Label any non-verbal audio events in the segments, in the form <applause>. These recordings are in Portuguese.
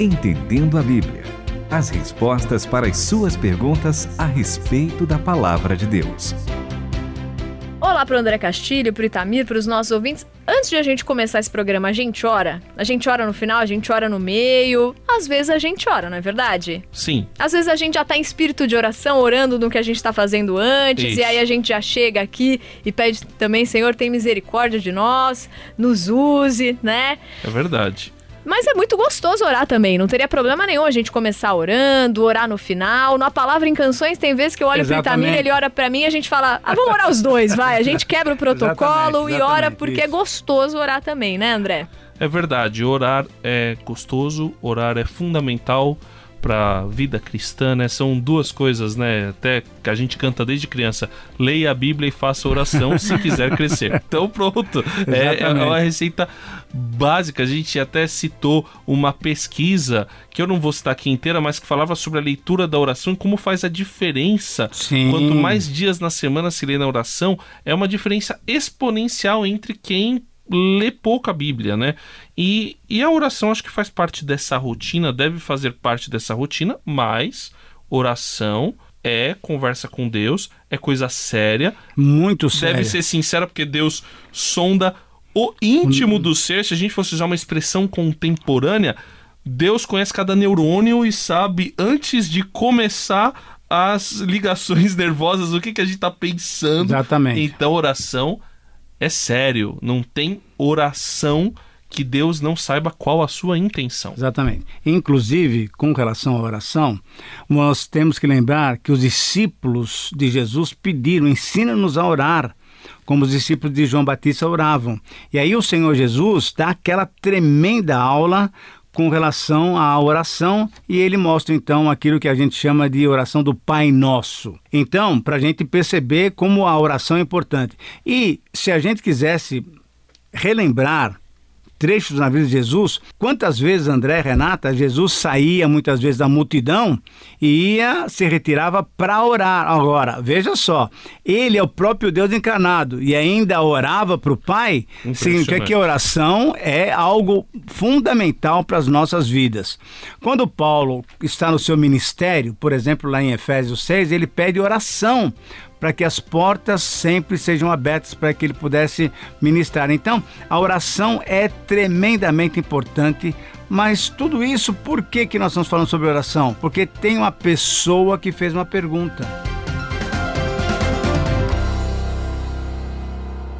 Entendendo a Bíblia. As respostas para as suas perguntas a respeito da palavra de Deus. Olá para o André Castilho, para o Itamir, para os nossos ouvintes. Antes de a gente começar esse programa, a gente ora. A gente ora no final, a gente ora no meio. Às vezes a gente ora, não é verdade? Sim. Às vezes a gente já tá em espírito de oração, orando no que a gente está fazendo antes, Isso. e aí a gente já chega aqui e pede também, Senhor, tem misericórdia de nós, nos use, né? É verdade. Mas é muito gostoso orar também, não teria problema nenhum a gente começar orando, orar no final. Na palavra em canções, tem vezes que eu olho pro Exatamente. Itamir, ele ora pra mim e a gente fala, ah, vamos orar os dois, vai. A gente quebra o <laughs> protocolo Exatamente, e ora porque é isso. gostoso orar também, né, André? É verdade. Orar é gostoso, orar é fundamental para a vida cristã, né? São duas coisas, né? Até que a gente canta desde criança: leia a Bíblia e faça oração se quiser crescer. <laughs> Então, pronto. É, é uma receita básica. A gente até citou uma pesquisa que eu não vou citar aqui inteira, mas que falava sobre a leitura da oração e como faz a diferença. Sim. Quanto mais dias na semana se lê na oração, é uma diferença exponencial entre quem lê pouco a Bíblia, né? E, e a oração acho que faz parte dessa rotina, deve fazer parte dessa rotina, mas oração é conversa com Deus, é coisa séria, Muito sério. deve ser sincera, porque Deus sonda o íntimo do ser. Se a gente fosse usar uma expressão contemporânea, Deus conhece cada neurônio e sabe antes de começar as ligações <laughs> nervosas, o que, que a gente tá pensando. Exatamente. Então, oração é sério. Não tem oração que Deus não saiba qual a sua intenção. Exatamente. Inclusive, com relação à oração, nós temos que lembrar que os discípulos de Jesus pediram: ensina-nos a orar, como os discípulos de João Batista oravam. E aí o Senhor Jesus dá aquela tremenda aula com relação à oração e ele mostra então aquilo que a gente chama de oração do Pai Nosso. Então, para a gente perceber como a oração é importante. E se a gente quisesse relembrar trechos na vida de Jesus, quantas vezes André, Renata, Jesus saía muitas vezes da multidão e ia, se retirava para orar. Agora, veja só, ele é o próprio Deus encarnado e ainda orava para o Pai, significa que a oração é algo fundamental para as nossas vidas. Quando Paulo está no seu ministério, por exemplo, lá em Efésios 6, ele pede oração para que as portas sempre sejam abertas para que ele pudesse ministrar. Então, a oração é tremendamente importante. Mas tudo isso, por que, que nós estamos falando sobre oração? Porque tem uma pessoa que fez uma pergunta.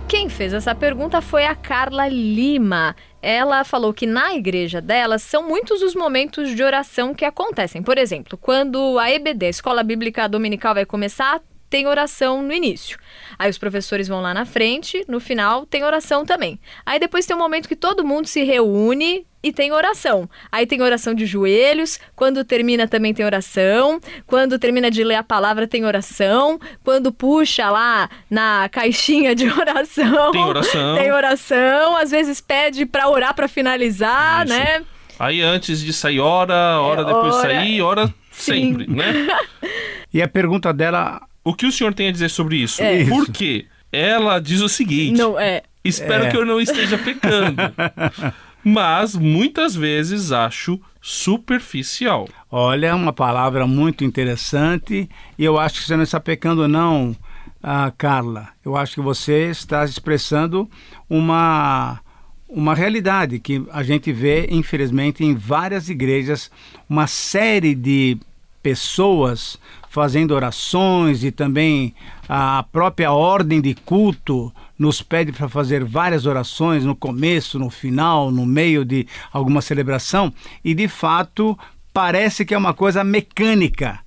Quem fez essa pergunta foi a Carla Lima. Ela falou que na igreja dela são muitos os momentos de oração que acontecem. Por exemplo, quando a EBD, a Escola Bíblica Dominical, vai começar, tem oração no início. Aí os professores vão lá na frente, no final tem oração também. Aí depois tem um momento que todo mundo se reúne e tem oração. Aí tem oração de joelhos, quando termina também tem oração, quando termina de ler a palavra tem oração, quando puxa lá na caixinha de <laughs> oração, Tem oração. tem oração, às vezes pede pra orar pra finalizar, Isso. né? Aí antes de sair, ora, ora É, depois de ora. sair, ora Sim. sempre, né? <laughs> E a pergunta dela O que o senhor tem a dizer sobre isso? É. Por quê? Ela diz o seguinte: Não é. espero É. que eu não esteja pecando. <laughs> Mas muitas vezes acho superficial. Olha, uma palavra muito interessante e eu acho que você não está pecando não, ah, Carla. Eu acho que você está expressando uma uma realidade que a gente vê, infelizmente, em várias igrejas, uma série de pessoas fazendo orações e também a própria ordem de culto nos pede para fazer várias orações no começo, no final, no meio de alguma celebração e de fato parece que é uma coisa mecânica.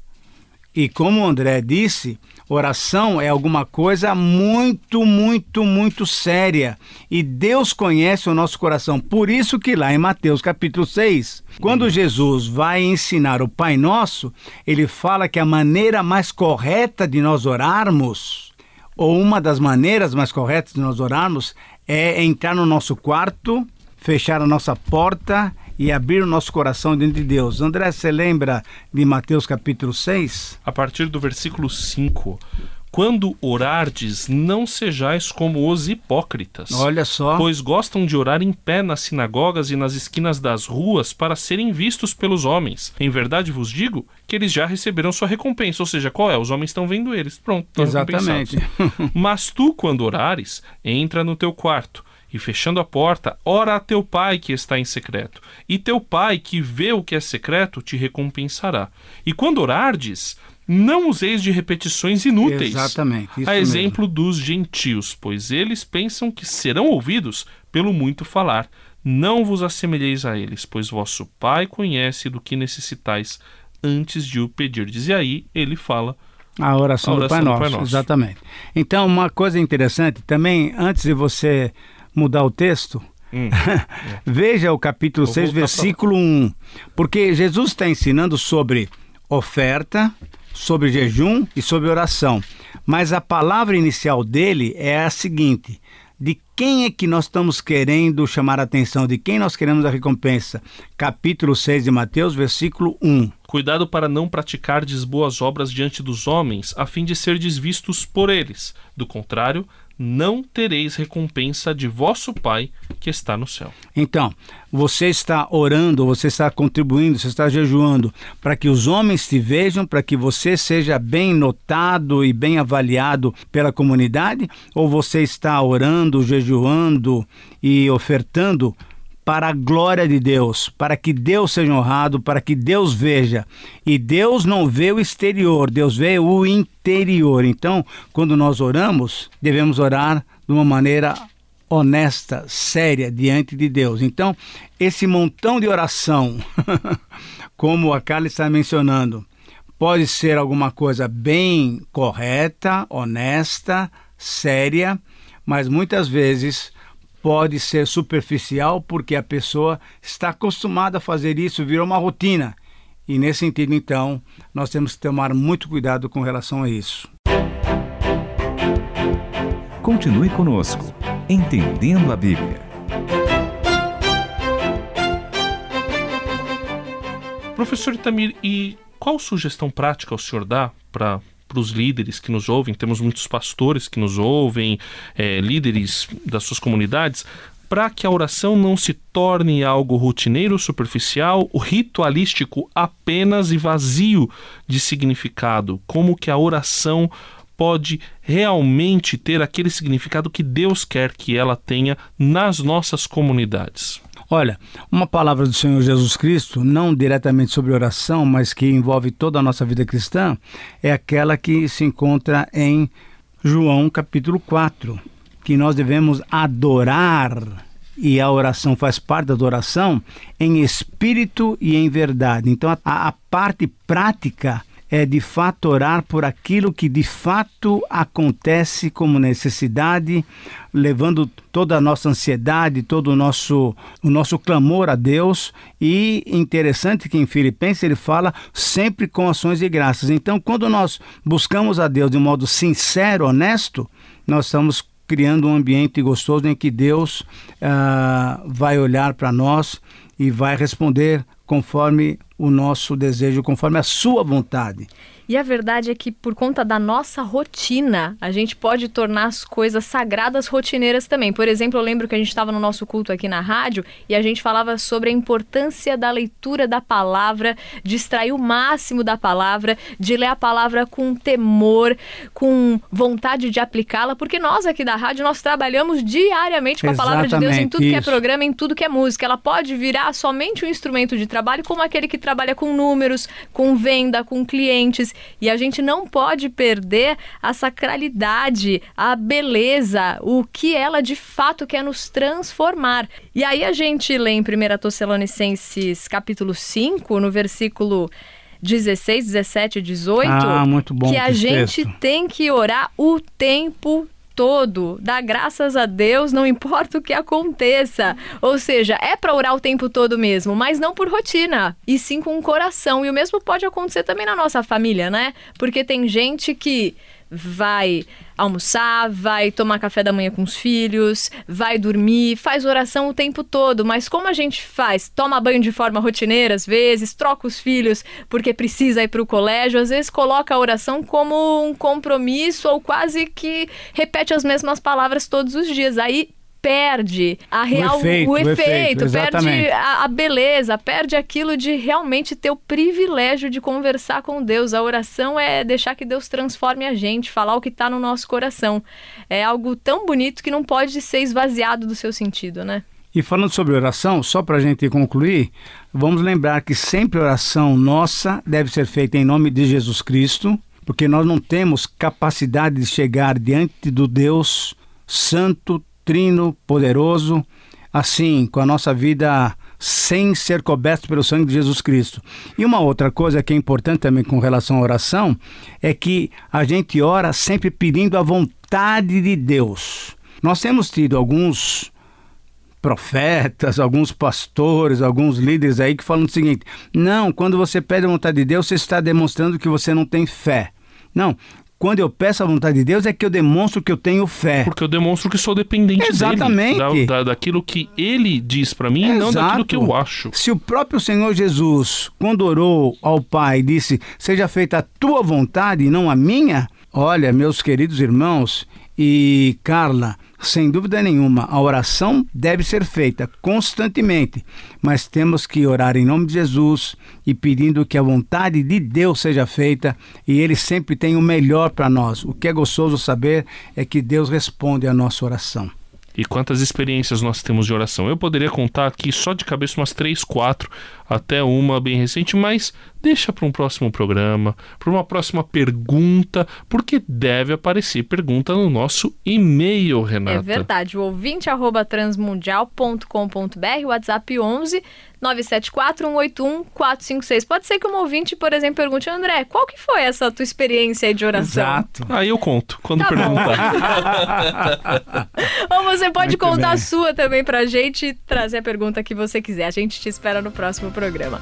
E como o André disse, oração é alguma coisa muito, muito, muito séria. E Deus conhece o nosso coração. Por isso que lá em Mateus capítulo 6, quando Jesus vai ensinar o Pai Nosso, ele fala que a maneira mais correta de nós orarmos, ou uma das maneiras mais corretas de nós orarmos, é entrar no nosso quarto, fechar a nossa porta e abrir o nosso coração diante de Deus. André, você lembra de Mateus capítulo 6? A partir do versículo 5, Quando orardes, não sejais como os hipócritas. Olha só. Pois gostam de orar em pé nas sinagogas e nas esquinas das ruas para serem vistos pelos homens. Em verdade vos digo que eles já receberam sua recompensa. Ou seja, qual é? Os homens estão vendo eles. Pronto, estão Exatamente. <laughs> Mas tu, quando orares, entra no teu quarto e fechando a porta, ora a teu pai que está em secreto, e teu pai que vê o que é secreto te recompensará. E quando orardes, não useis de repetições inúteis. Exatamente. A exemplo mesmo. dos gentios, pois eles pensam que serão ouvidos pelo muito falar. Não vos assemelheis a eles, pois vosso Pai conhece do que necessitais antes de o pedirdes. E aí ele fala a oração, a oração do, Pai, do Nosso, Pai Nosso. Exatamente. Então, uma coisa interessante também, antes de você mudar o texto, hum. <laughs> veja o capítulo Vou 6, versículo 1. Porque Jesus está ensinando sobre oferta, sobre jejum e sobre oração. Mas a palavra inicial dele é a seguinte: de quem é que nós estamos querendo chamar a atenção, de quem nós queremos a recompensa? Capítulo 6 de Mateus, versículo 1. Cuidado para não praticardes boas obras diante dos homens, a fim de serdes vistos por eles. Do contrário, não tereis recompensa de vosso Pai que está no céu. Então, você está orando, você está contribuindo, você está jejuando para que os homens te vejam, para que você seja bem notado e bem avaliado pela comunidade? Ou você está orando, jejuando e ofertando para a glória de Deus, para que Deus seja honrado, para que Deus veja. E Deus não vê o exterior, Deus vê o interior. Então, quando nós oramos, devemos orar de uma maneira honesta, séria diante de Deus. Então, esse montão de oração, <laughs> como a Carla está mencionando, pode ser alguma coisa bem correta, honesta, séria, mas muitas vezes pode ser superficial porque a pessoa está acostumada a fazer isso, virou uma rotina. E nesse sentido, então, nós temos que tomar muito cuidado com relação a isso. Continue conosco, entendendo a Bíblia. Professor Itamir, e qual sugestão prática o senhor dá para para os líderes que nos ouvem, temos muitos pastores que nos ouvem, é, líderes das suas comunidades, para que a oração não se torne algo rotineiro, superficial, ritualístico apenas e vazio de significado, como que a oração pode realmente ter aquele significado que Deus quer que ela tenha nas nossas comunidades. Olha, uma palavra do Senhor Jesus Cristo, não diretamente sobre oração, mas que envolve toda a nossa vida cristã, é aquela que se encontra em João capítulo 4, que nós devemos adorar, e a oração faz parte da adoração, em espírito e em verdade. Então, a, a parte prática é de fato orar por aquilo que de fato acontece como necessidade, levando toda a nossa ansiedade, todo o nosso, o nosso clamor a Deus. E interessante que em Filipenses ele fala sempre com ações de graças. Então, quando nós buscamos a Deus de um modo sincero, honesto, nós estamos criando um ambiente gostoso em que Deus uh, vai olhar para nós e vai responder conforme o nosso desejo, conforme a sua vontade. E a verdade é que, por conta da nossa rotina, a gente pode tornar as coisas sagradas rotineiras também. Por exemplo, eu lembro que a gente estava no nosso culto aqui na rádio e a gente falava sobre a importância da leitura da palavra, de extrair o máximo da palavra, de ler a palavra com temor, com vontade de aplicá-la, porque nós aqui da rádio, nós trabalhamos diariamente com a palavra de Deus em tudo isso. que é programa, em tudo que é música. Ela pode virar somente um instrumento de trabalho, como aquele que trabalha com números, com venda, com clientes. E a gente não pode perder a sacralidade, a beleza, o que ela de fato quer nos transformar. E aí a gente lê em 1 Tessalonicenses capítulo 5, no versículo 16, 17 e 18, ah, que a gente tem que orar o tempo todo, dá graças a Deus, não importa o que aconteça. Ou seja, é para orar o tempo todo mesmo, mas não por rotina, e sim com o coração. E o mesmo pode acontecer também na nossa família, né? Porque tem gente que vai almoçar, vai tomar café da manhã com os filhos, vai dormir, faz oração o tempo todo, mas como a gente faz? Toma banho de forma rotineira às vezes, troca os filhos porque precisa ir para o colégio, às vezes coloca a oração como um compromisso ou quase que repete as mesmas palavras todos os dias. Aí perde a real, o efeito, o efeito, efeito perde a, a beleza, perde aquilo de realmente ter o privilégio de conversar com Deus. A oração é deixar que Deus transforme a gente, falar o que está no nosso coração. É algo tão bonito que não pode ser esvaziado do seu sentido, né? E falando sobre oração, só para a gente concluir, vamos lembrar que sempre oração nossa deve ser feita em nome de Jesus Cristo, porque nós não temos capacidade de chegar diante do Deus Santo, Trino, Poderoso, assim, com a nossa vida sem ser coberto pelo sangue de Jesus Cristo. E uma outra coisa que é importante também com relação à oração é que a gente ora sempre pedindo a vontade de Deus. Nós temos tido alguns profetas, alguns pastores, alguns líderes aí que falam o seguinte: não, quando você pede a vontade de Deus, você está demonstrando que você não tem fé. Não, quando eu peço a vontade de Deus é que eu demonstro que eu tenho fé. Porque eu demonstro que sou dependente Exatamente. dele. Da, da, daquilo que ele diz para mim, não Exato. daquilo que eu acho. Se o próprio Senhor Jesus, quando orou ao Pai, disse: Seja feita a tua vontade e não a minha, olha, meus queridos irmãos e Carla, sem dúvida nenhuma, a oração deve ser feita constantemente, mas temos que orar em nome de Jesus e pedindo que a vontade de Deus seja feita e Ele sempre tem o melhor para nós. O que é gostoso saber é que Deus responde à nossa oração. E quantas experiências nós temos de oração? Eu poderia contar aqui só de cabeça umas três, quatro, até uma bem recente, mas deixa para um próximo programa, para uma próxima pergunta, porque deve aparecer pergunta no nosso e-mail, Renata. É verdade. O ouvinte arroba transmundial.com.br, WhatsApp 11 974-181-456. Pode ser que um ouvinte, por exemplo, pergunte, André, qual que foi essa tua experiência aí de oração? Exato. Aí eu conto, quando Tá perguntar. <laughs> Ou você pode Muito contar a bem. sua também pra gente e trazer a pergunta que você quiser. A gente te espera no próximo programa.